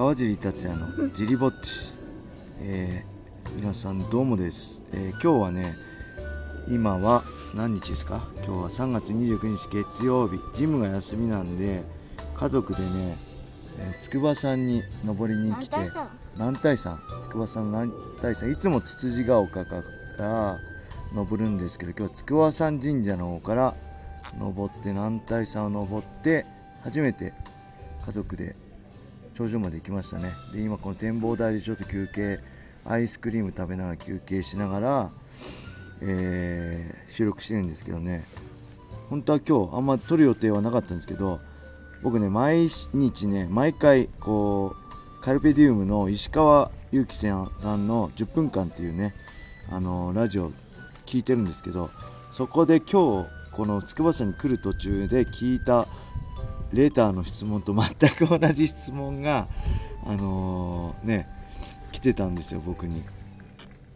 川尻達也のジリぼっち、えー、皆さんどうもです、えー今日はね今は何日ですか？今日は3月29日月曜日。ジムが休みなんで家族でね、えー筑波山に登りに来て男体山。筑波山男体山。いつもつつじが丘から登るんですけど今日筑波山神社の方から登って男体山を登って初めて家族で頂上まで行きましたね。で今この展望台でちょっと休憩アイスクリーム食べながら休憩しながら、えー収録してるんですけどね。本当は今日あんま撮る予定はなかったんですけど僕ね毎日ね毎回こうカルペディウムの石川祐希さんの10分間っていうねあのラジオ聞いてるんですけどそこで今日この筑波山に来る途中で聞いたレーターの質問と全く同じ質問があのーね来てたんですよ僕に。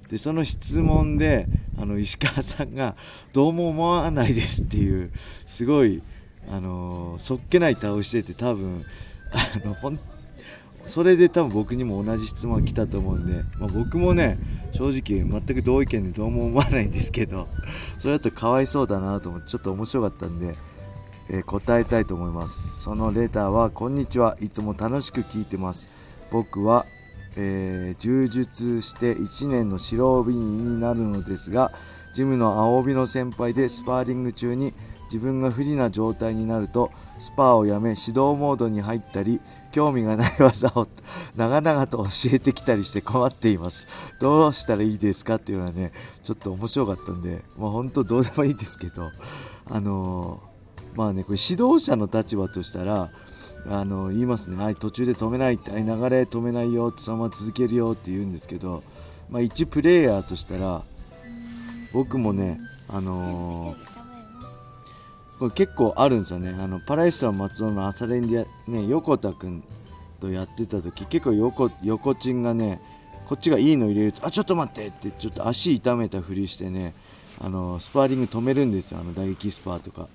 でその質問であの石川さんが「どうも思わないです」っていうすごいあのーそっけない顔してて多分あのほんそれで多分僕にも同じ質問が来たと思うんで、まあ、僕もね正直全く同意見でどうも思わないんですけどそれだとかわいそうだなと思ってちょっと面白かったんで、えー答えたいと思います。そのレターは「こんにちは。いつも楽しく聞いてます。僕は、えー充実して1年の白帯になるのですがジムの青帯の先輩でスパーリング中に自分が不利な状態になるとスパーをやめ指導モードに入ったり興味がない技を長々と教えてきたりして困っています。どうしたらいいですか？っていうのはねちょっと面白かったんでまあ本当どうでもいいですけどあのーまあねこれ指導者の立場としたらあの言いますね、はい、途中で止めないって、はい、流れ止めないよ、そのまま続けるよって言うんですけど、まあ、一プレイヤーとしたら、僕もね、あのーこれ結構あるんですよね、あのパラエストラ松尾の朝練で、ね、横田君とやってた時結構横横チンがね、こっちがいいの入れると、あ、ちょっと待ってって、ちょっと足痛めたふりしてね、あのスパーリング止めるんですよ、あの打撃スパーとか。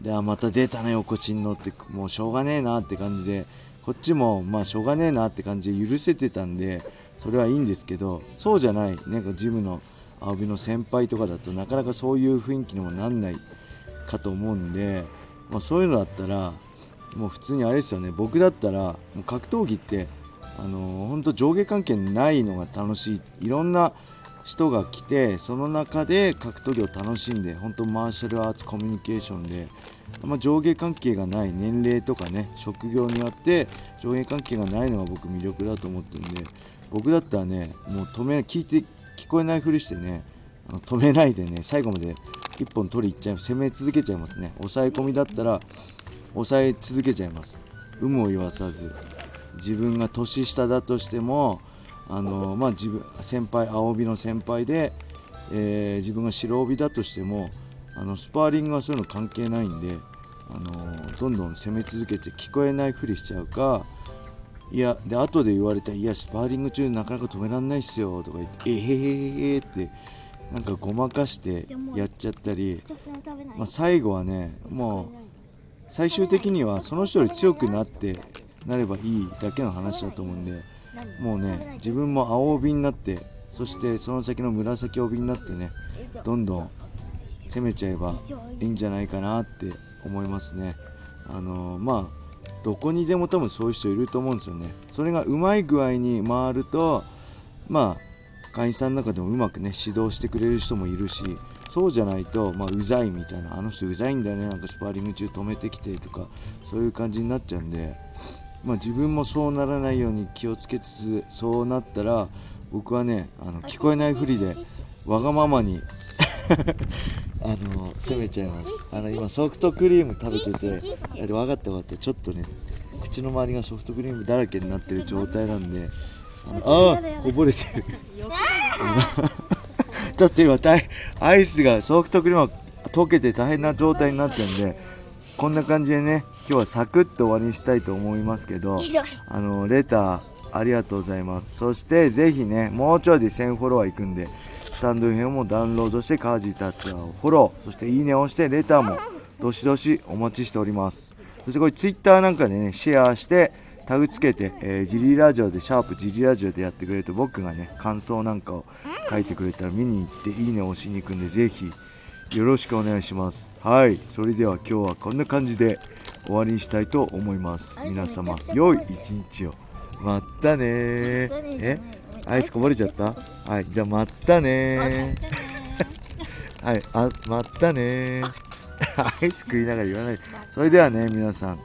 で、あ、また出たね、横チンのって、もうしょうがねえなって感じで、こっちも、まあ、しょうがねえなって感じで許せてたんで、それはいいんですけど、そうじゃない、なんかジムの青木の先輩とかだとなかなかそういう雰囲気にもなんないかと思うんで、まあ、そういうのだったら、もう普通にあれですよね、僕だったら、もう格闘技って、あのー、本当上下関係ないのが楽しい、いろんな人が来てその中で格闘技を楽しんで本当マーシャルアーツコミュニケーションで、まあ、上下関係がない年齢とかね職業によって上下関係がないのが僕魅力だと思ってるんで僕だったらねもう止め聞いて聞こえないふりしてね止めないでね最後まで一本取りいっちゃい攻め続けちゃいますね。抑え込みだったら抑え続けちゃいます。有無を言わさず。自分が年下だとしてもあのまあ、自分先輩青帯の先輩で、えー自分が白帯だとしてもあのスパーリングはそういうの関係ないんであのどんどん攻め続けて聞こえないふりしちゃうかいやで後で言われたら「いやスパーリング中なかなか止めらんないっすよ」とか言って「えへへへへ」ってなんかごまかしてやっちゃったり、まあ、最後はねもう最終的にはその人より強くなってなればいいだけの話だと思うんで。もうね自分も青帯になってそしてその先の紫帯になってねどんどん攻めちゃえばいいんじゃないかなって思いますね。あのーまあどこにでも多分そういう人いると思うんですよね。それがうまい具合に回るとまあ会員さんの中でもうまくね指導してくれる人もいるしそうじゃないと、まあ、うざいみたいなあの人うざいんだよねなんかスパーリング中止めてきてとかそういう感じになっちゃうんでまあ、自分もそうならないように気をつけつつそうなったら僕はねあの聞こえないふりでわがままに あの攻めちゃいます。あの今ソフトクリーム食べててえ分かった分かったちょっとね口の周りがソフトクリームだらけになってる状態なんであのあーこぼれてる。ちょっと今大アイスがソフトクリームが溶けて大変な状態になってるんでこんな感じでね今日はサクッと終わりにしたいと思いますけどあのレターありがとうございます。そしてぜひねもうちょいで1000フォロワーいくんでスタンド FM もダウンロードしてカージータッツアーをフォローそしていいねを押してレターもどしどしお待ちしております。そしてこれツイッターなんかでねシェアしてタグつけて、えー、ジリラジオでシャープジリラジオでやってくれると僕がね感想なんかを書いてくれたら見に行っていいねを押しに行くんでぜひよろしくお願いします。はい。それでは今日はこんな感じで終わりにしたいと思います。皆様良い一日を。まったねえ？アイスこぼれちゃった？はい。じゃあまったねはい。あまったね アイス食いながら言わない。それではね皆さん